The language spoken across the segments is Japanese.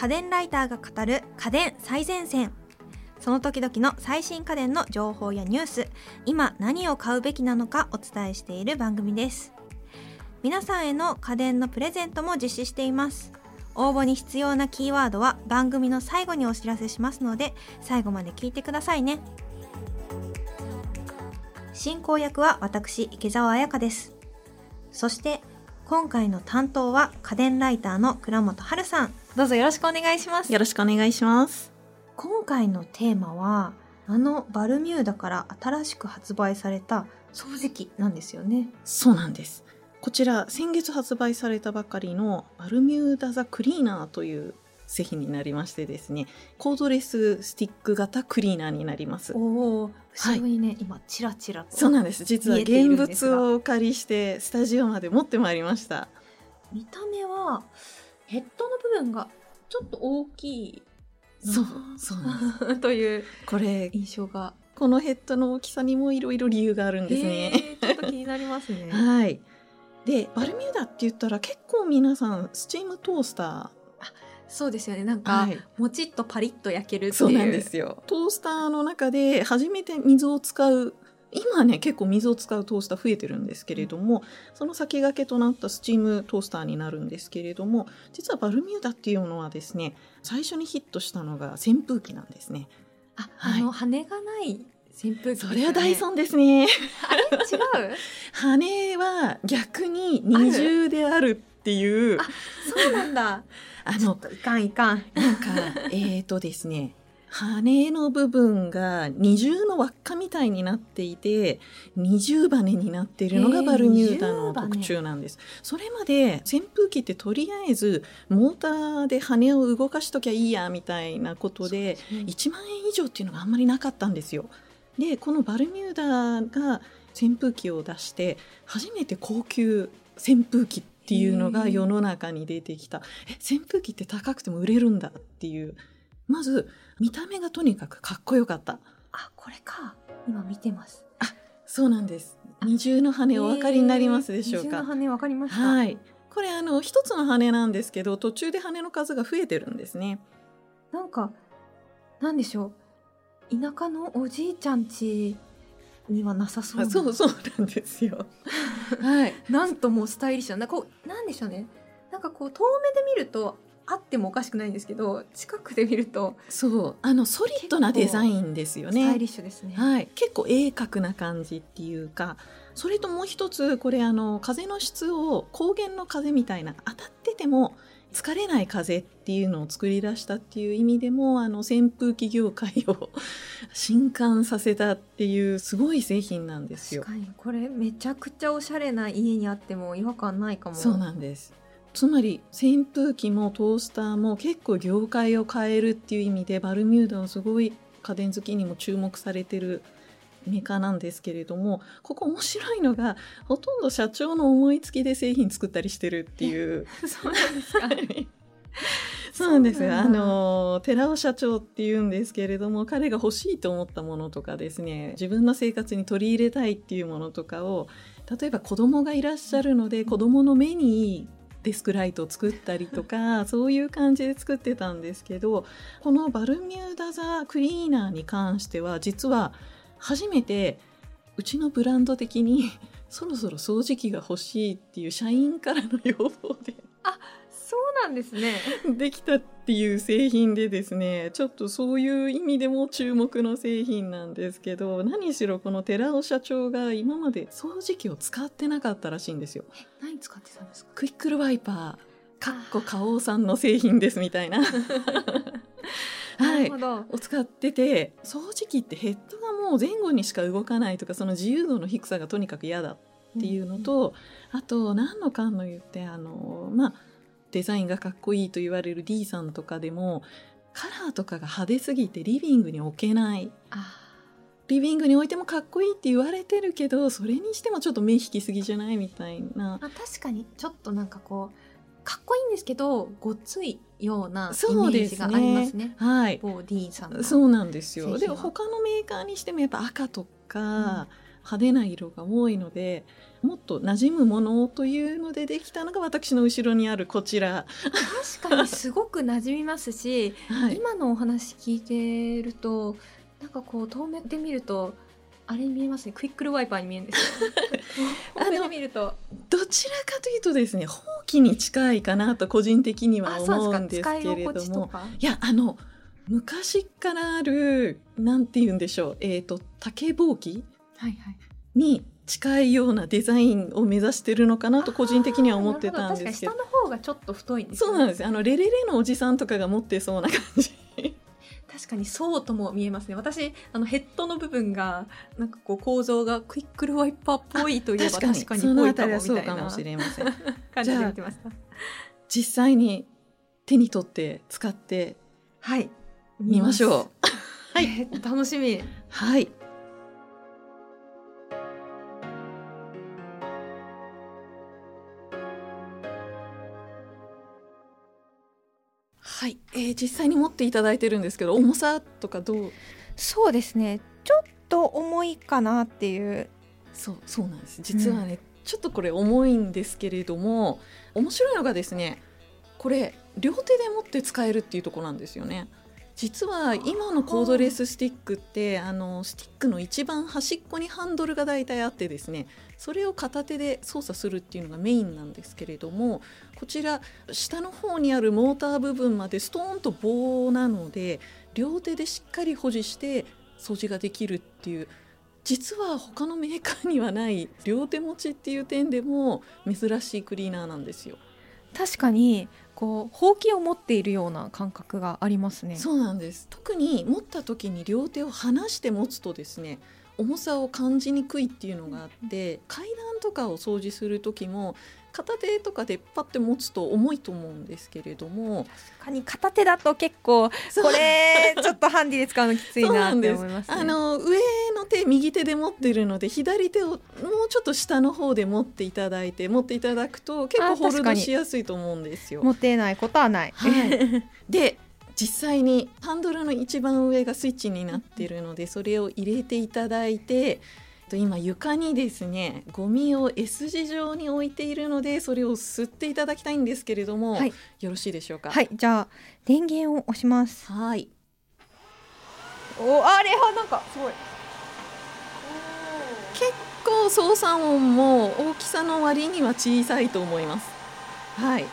家電ライターが語る家電最前線。その時々の最新家電の情報やニュース。今何を買うべきなのかお伝えしている番組です。皆さんへの家電のプレゼントも実施しています。応募に必要なキーワードは番組の最後にお知らせしますので最後まで聞いてくださいね。進行役は私池澤彩香です。そして今回の担当は家電ライターの倉本春さんどうぞよろしくお願いしますよろしくお願いします。今回のテーマはあのバルミューダから新しく発売された掃除機なんですよねそうなんです。こちら先月発売されたばかりのバルミューダザクリーナーという製品になりましてですね、コードレススティック型クリーナーになります。おお後ろにね、今チラチラとそうなんです。実は現物をお借りしてスタジオまで持ってまいりました。見た目はヘッドの部分がちょっと大きいなそう、そうなんです。というこれ印象がこのヘッドの大きさにもいろいろ理由があるんですね。へーちょっと気になりますね はい。で、バルミューダって言ったら結構皆さんスチームトースタそうですよね。なんー、か、はい、もちっとパリッと焼けるっていう。そうなんですよ。トースターの中で初めて水を使う今ね結構水を使うトースター増えてるんですけれども、その先駆けとなったスチームトースターになるんですけれども実はバルミューダっていうのはですね最初にヒットしたのが扇風機なんですね。あ、はい。あの羽がない扇風機ね。それはダイソンですね。あれ？違う？羽は逆に二重であるっていう。あそうなんだ。あのいかんいかん。なんかえーとですね羽の部分が二重の輪っかみたいになっていて二重羽になっているのがバルミューダの特徴なんです。それまで扇風機ってとりあえずモーターで羽を動かしときゃいいやみたいなことで1万円以上っていうのがあんまりなかったんですよ。でこのバルミューダが扇風機を出して初めて高級扇風機っていうのが世の中に出てきた。え扇風機って高くても売れるんだっていう。まず見た目がとにかくかっこよかった。あこれか。今見てます。そうなんです。二重の羽お分かりになりますでしょうか。二重の羽わかりました。はい。これあの一つの羽なんですけど途中で羽の数が増えてるんですね。なんかなんでしょう。田舎のおじいちゃん家にはなさそうそうそうなんですよ。はい。なんともスタイリッシュなこうなんでしょうね。なんかこう遠目で見るとあってもおかしくないんですけど近くで見るとそう。あのソリッドなデザインですよね。スタイリッシュですね。はい、結構鋭角な感じっていうかそれともう一つこれあの風の質を高原の風みたいな当たってても疲れない風っていうのを作り出したっていう意味でもあの扇風機業界を 震撼させたっていうすごい製品なんですよ確。かにこれめちゃくちゃおしゃれな家にあっても違和感ないかも。そうなんですつまり扇風機もトースターも結構業界を変えるっていう意味でバルミューダはすごい家電好きにも注目されてるメーカーなんですけれどもここ面白いのがほとんど社長の思いつきで製品作ったりしてるっていう。そうなんですか。そうなんですよ。あの、寺尾社長っていうんですけれども、彼が欲しいと思ったものとかですね、自分の生活に取り入れたいっていうものとかを、例えば子供がいらっしゃるので、子供の目にいいデスクライトを作ったりとか、そういう感じで作ってたんですけど、このバルミューダザクリーナーに関しては、実は初めて、うちのブランド的に、そろそろ掃除機が欲しいっていう社員からの要望で、そうなんですね。できたっていう製品でですねちょっとそういう意味でも注目の製品なんですけど何しろこの寺尾社長が今まで掃除機を使ってなかったらしいんですよ。え何使ってたんですか？クイックルワイパーかっこ花王さんの製品ですみたいな。なはい。を使ってて掃除機ってヘッドがもう前後にしか動かないとかその自由度の低さがとにかく嫌だっていうのと、あと何のかんの言ってあのまあデザインがかっこいいと言われる D さんとかでもカラーとかが派手すぎてリビングに置けない。あリビングに置いてもかっこいいって言われてるけどそれにしてもちょっと目引きすぎじゃないみたいなあ確かにちょっとなんかこうかっこいいんですけどごっついようなイメージがありますね。ね。はい某 D さんの。そうなんですよ。で製品は他のメーカーにしてもやっぱ赤とか、派手な色が多いのでもっと馴染むものというのでできたのが私の後ろにあるこちら。確かにすごく馴染みますし、はい、今のお話聞いてるとなんかこう遠目で見るとあれに見えますね。クイックルワイパーに見えるんですよ。遠目で見ると。どちらかというとですねほうきに近いかなと個人的には思うんですけれども。いやあの昔からあるなんて言うんでしょう。えっ、ー、と竹ぼうきに近いようなデザインを目指してるのかなと個人的には思ってたんですけど。下の方がちょっと太いんです、ね、そうなんです。あのレレレのおじさんとかが持ってそうな感じ確かにそうとも見えますね。私あのヘッドの部分がなんかこう構造がクイックルワイパーっぽいといえば確かに。ぽいかもみたいなそうかもしれません。感じで見てました。実際に手に取って使ってはい。見ましょう。はい、楽しみ。はいえー、実際に持っていただいてるんですけど重さとかどう？そうですね。ちょっと重いかなっていう。そうそうなんです。実はね、うん、ちょっとこれ重いんですけれども面白いのがですねこれ両手で持って使えるっていうとこなんですよね。実は今のコードレススティックってあのスティックの一番端っこにハンドルが大体あってですねそれを片手で操作するっていうのがメインなんですけれどもこちら下の方にあるモーター部分までストーンと棒なので両手でしっかり保持して掃除ができるっていう。実は他のメーカーにはない両手持ちっていう点でも珍しいクリーナーなんですよ。確かにこうほうきを持っているような感覚がありますね。そうなんです。特に持った時に両手を離して持つとですね重さを感じにくいっていうのがあって階段とかを掃除する時も片手とかでパッて持つと重いと思うんですけれども。確かに片手だと結構これちょっとハンディで使うのきついなって思います、ね、あの上の手右手で持ってるので左手をもうちょっと下の方で持っていただいて持っていただくと結構ホールドしやすいと思うんですよ。持てないことはない、はい、で実際にハンドルの一番上がスイッチになっているのでそれを入れていただいてと今床にですねゴミを S 字状に置いているのでそれを吸っていただきたいんですけれども、はい、よろしいでしょうか？はい。じゃあ電源を押します。はい。おあれはなんかすごい。結構操作音も大きさの割には小さいと思います。はい。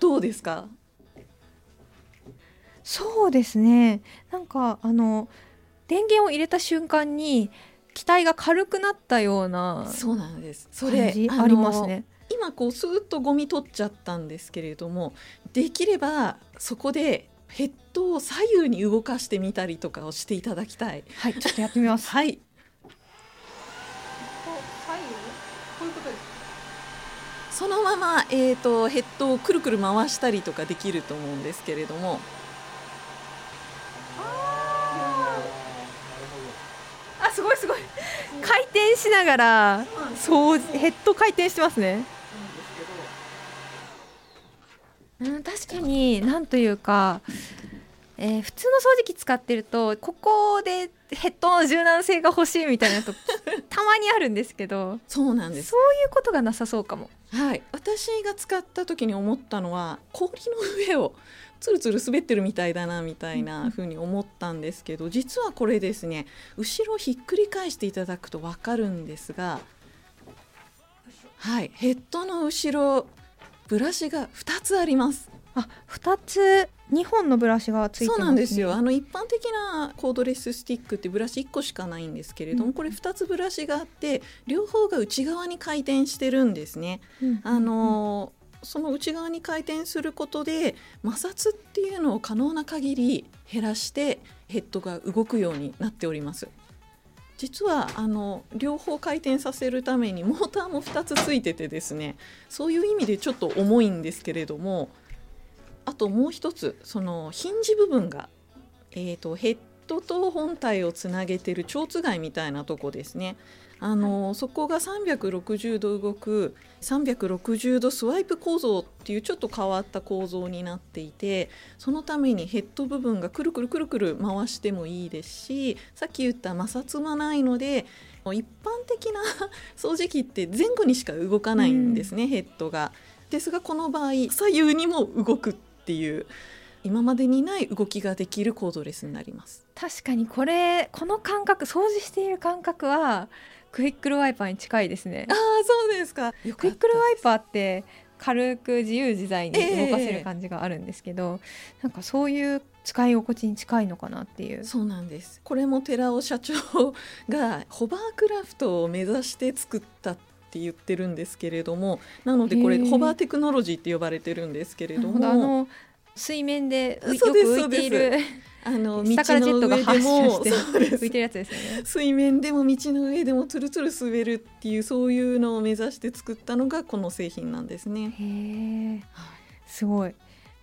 どうですか？そうですね。なんかあの電源を入れた瞬間に機体が軽くなったようなそうなんです。それありますね。今こうスーッとゴミ取っちゃったんですけれどもできればそこでヘッドを左右に動かしてみたりとかをしていただきたい。はいちょっとやってみます。はい。そのまま、えーとヘッドをくるくる回したりとかできると思うんですけれどもすごいすごい。回転しながらそうヘッド回転してますね。うん確かになんというかえー、普通の掃除機使ってるとここでヘッドの柔軟性が欲しいみたいなと たまにあるんですけどそうなんです。そういうことがなさそうかも。はい。私が使った時に思ったのは氷の上をつるつる滑ってるみたいだなみたいな風に思ったんですけど実はこれですね後ろひっくり返していただくと分かるんですがはいヘッドの後ろブラシが2つあります。あ2つ2本のブラシがついて、ね、そうなんですよ。あの一般的なコードレススティックってブラシ1個しかないんですけれども、うん、これ2つブラシがあって両方が内側に回転してるんですね。うん、あのその内側に回転することで摩擦っていうのを可能な限り減らしてヘッドが動くようになっております。実はあの両方回転させるためにモーターも2つついててですねそういう意味でちょっと重いんですけれどもあともう一つそのヒンジ部分が、えーと、ヘッドと本体をつなげてる蝶番みたいなとこですね。あのそこが360度動く360度スワイプ構造っていうちょっと変わった構造になっていてそのためにヘッド部分がくるくるくるくる回してもいいですしさっき言った摩擦がないので一般的な 掃除機って前後にしか動かないんですね、うん、ヘッドが。ですがこの場合左右にも動くっていう今までにない動きができるコードレスになります確かにこれこの感覚掃除している感覚はクイックルワイパーに近いですね。ああそうですか。クイックルワイパーって軽く自由自在に動かせる感じがあるんですけど、えー、なんかそういう使い心地に近いのかなっていう。そうなんです。これも寺尾社長がホバークラフトを目指して作ったって言ってるんですけれどもなのでこれホバーテクノロジーって呼ばれてるんですけれども。あの水面でよく浮いているあの下からジェットが発射して浮いてるやつですよね水面でも道の上でもつるつる滑るっていうそういうのを目指して作ったのがこの製品なんですね。へえ、すごい。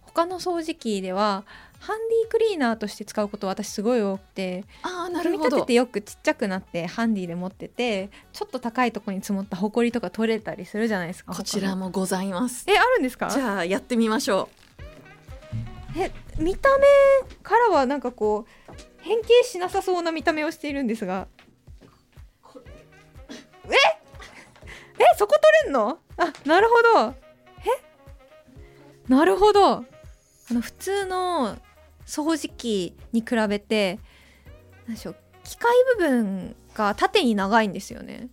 他の掃除機ではハンディクリーナーとして使うこと私すごい多くてあなるほど。組み立ててよくちっちゃくなってハンディで持っててちょっと高いところに積もったほこりとか取れたりするじゃないですかこちらもございます。えあるんですか？じゃあやってみましょう。え見た目からはなんかこう変形しなさそうな見た目をしているんですが。え？え？そこ取れんの？あなるほど。え？なるほど。あの普通の掃除機に比べて何でしょう機械部分が縦に長いんですよね。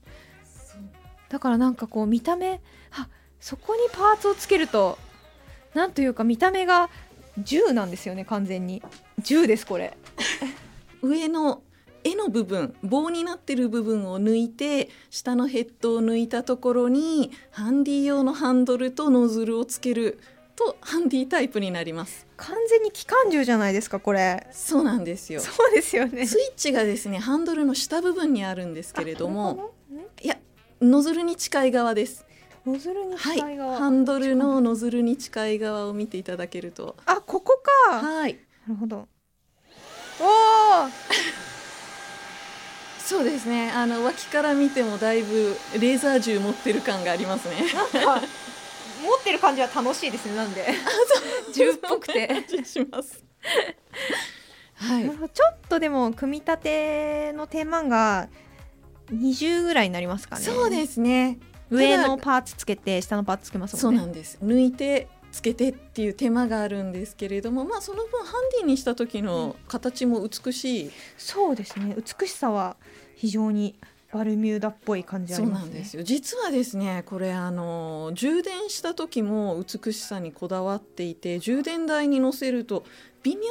だからなんかこう見た目あそこにパーツをつけるとなんというか見た目が銃なんですよね完全に。銃ですこれ。上の絵の部分棒になってる部分を抜いて下のヘッドを抜いたところにハンディ用のハンドルとノズルをつけるとハンディタイプになります。完全に機関銃じゃないですかこれ。そうなんですよ。そうですよね。スイッチがですねハンドルの下部分にあるんですけれどもいやノズルに近い側ですノズルに近い側、はい、ハンドルのノズルに近い側を見ていただけると。あここか。はい。なるほど。おお そうですね。あの脇から見てもだいぶレーザー銃持ってる感がありますね。持ってる感じは楽しいですねなんで。銃っぽくて。します。はい、ちょっとでも組み立ての手間が20ぐらいになりますかね。そうですね上のパーツつけて下のパーツつけますね。そうなんです。抜いてつけてっていう手間があるんですけれどもまあその分ハンディにした時の形も美しい、うん、そうですね。美しさは非常にバルミューダっぽい感じ、ね、そうなんですよ。実はですねこれあの充電した時も美しさにこだわっていて充電台に乗せると微妙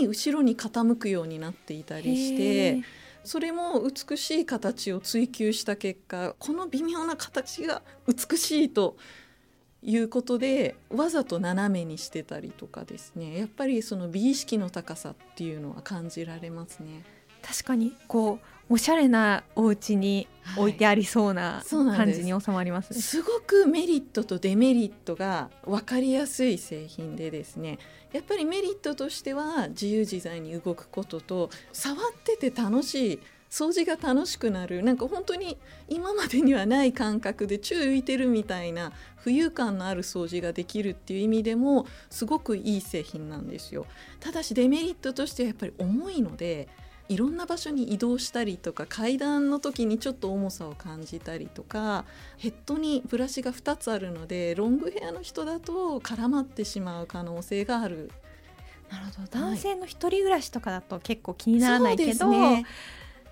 に後ろに傾くようになっていたりしてそれも美しい形を追求した結果この微妙な形が美しいということでわざと斜めにしてたりとかですねやっぱりその美意識の高さっていうのは感じられますね。確かにこうおしゃれなお家に置いてありそうな感じに収まります、ね。はい、すごくメリットとデメリットが分かりやすい製品でですねやっぱりメリットとしては自由自在に動くことと触ってて楽しい掃除が楽しくなるなんか本当に今までにはない感覚で宙浮いてるみたいな浮遊感のある掃除ができるっていう意味でもすごくいい製品なんですよ。ただしデメリットとしてはやっぱり重いのでいろんな場所に移動したりとか階段の時にちょっと重さを感じたりとかヘッドにブラシが2つあるのでロングヘアの人だと絡まってしまう可能性がある。なるほど。男性の一人暮らしとかだと結構気にならないけど、ね、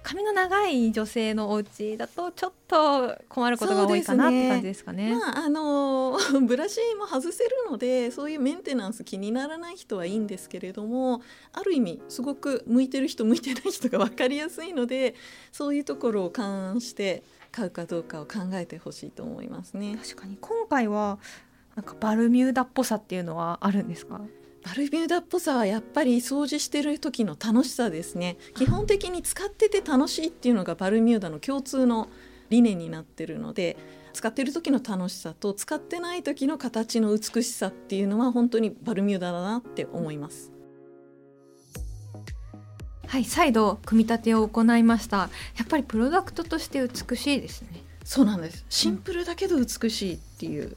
髪の長い女性のお家だとちょっと困ることが多いかなって感じですかね。ねまああのブラシも外せるのでそういうメンテナンス気にならない人はいいんですけれどもある意味すごく向いてる人向いてない人が分かりやすいのでそういうところを勘案して買うかどうかを考えてほしいと思いますね。確かに今回はなんかバルミューダっぽさっていうのはあるんですか？バルミューダっぽさはやっぱり掃除してる時の楽しさですね。基本的に使ってて楽しいっていうのがバルミューダの共通の理念になってるので使ってる時の楽しさと使ってない時の形の美しさっていうのは本当にバルミューダだなって思います。はい再度組み立てを行いました。やっぱりプロダクトとして美しいですね。そうなんです。シンプルだけど美しいっていう、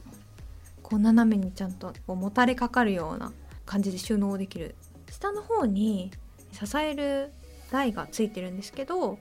こう斜めにちゃんとこうもたれかかるような感じで収納できる。下の方に支える台がついてるんですけど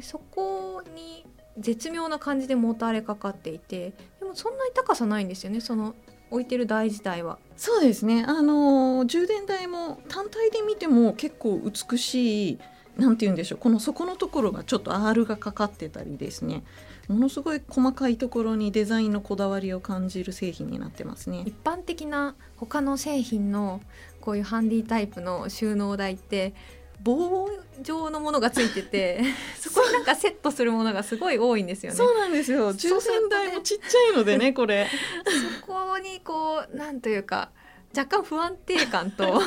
そこに絶妙な感じでもたれかかっていてでもそんなに高さないんですよねその置いてる台自体は。そうですね。あの充電台も単体で見ても結構美しいなんて言うんでしょう。この底のところがちょっと R がかかってたりですね。ものすごい細かいところにデザインのこだわりを感じる製品になってますね一般的な他の製品のこういうハンディタイプの収納台って棒状のものがついてて そこになんかセットするものがすごい多いんですよね。そうなんですよ抽選台もちっちゃいのでねこれ。そこにこうなんというか若干不安定感と も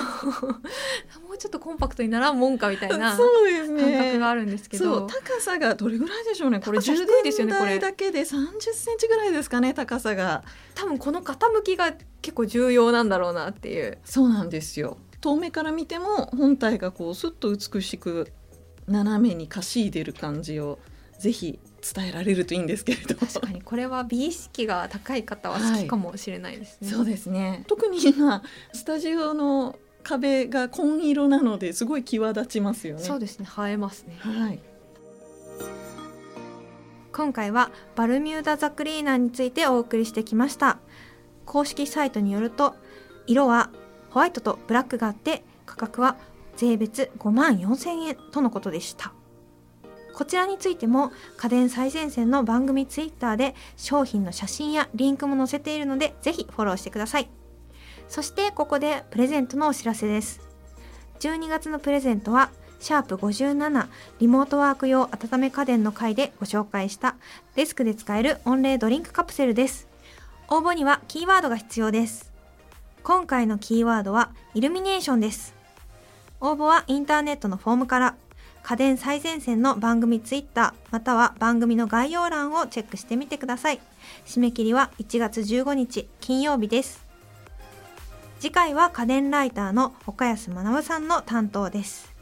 うちょっとコンパクトにならんもんかみたいな 感覚があるんですけど。高さがどれぐらいでしょうね。これ充電台だけで30センチぐらいですかね高さが。多分この傾きが結構重要なんだろうなっていう。そうなんですよ。遠目から見ても本体がこうすっと美しく斜めにかしいでる感じをぜひ伝えられるといいんですけれど。確かにこれは美意識が高い方は好きかもしれないですね、はい、そうですね。特に今スタジオの壁が紺色なのですごい際立ちますよね。そうですね。映えますね。はい。今回はバルミューダザクリーナーについてお送りしてきました。公式サイトによると色はホワイトとブラックがあって価格は税別5万4000円とのことでしたこちらについても家電最前線の番組ツイッターで商品の写真やリンクも載せているのでぜひフォローしてください。そしてここでプレゼントのお知らせです。12月のプレゼントはシャープ57リモートワーク用温め家電の回でご紹介したデスクで使える温冷ドリンクカプセルです。応募にはキーワードが必要です。今回のキーワードはイルミネーションです。応募はインターネットのフォームから。家電最前線の番組ツイッターまたは番組の概要欄をチェックしてみてください。締め切りは1月15日金曜日です。次回は家電ライターの岡安学さんの担当です。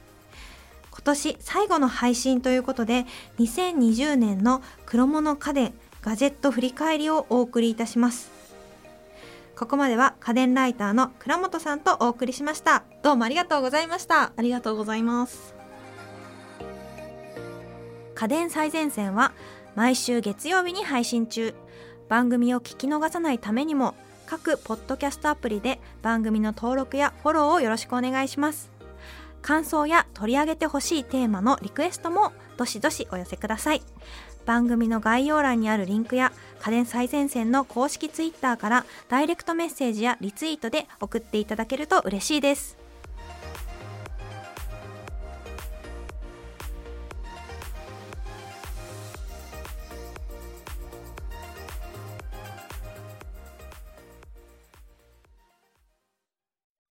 今年最後の配信ということで2020年の黒物家電ガジェット振り返りをお送りいたします。ここまでは家電ライターの倉本さんとお送りしましたどうもありがとうございましたありがとうございます家電最前線は毎週月曜日に配信中。番組を聞き逃さないためにも各ポッドキャストアプリで番組の登録やフォローをよろしくお願いします。感想や取り上げてほしいテーマのリクエストもどしどしお寄せください。番組の概要欄にあるリンクや家電最前線の公式 Twitter からダイレクトメッセージやリツイートで送っていただけると嬉しいです。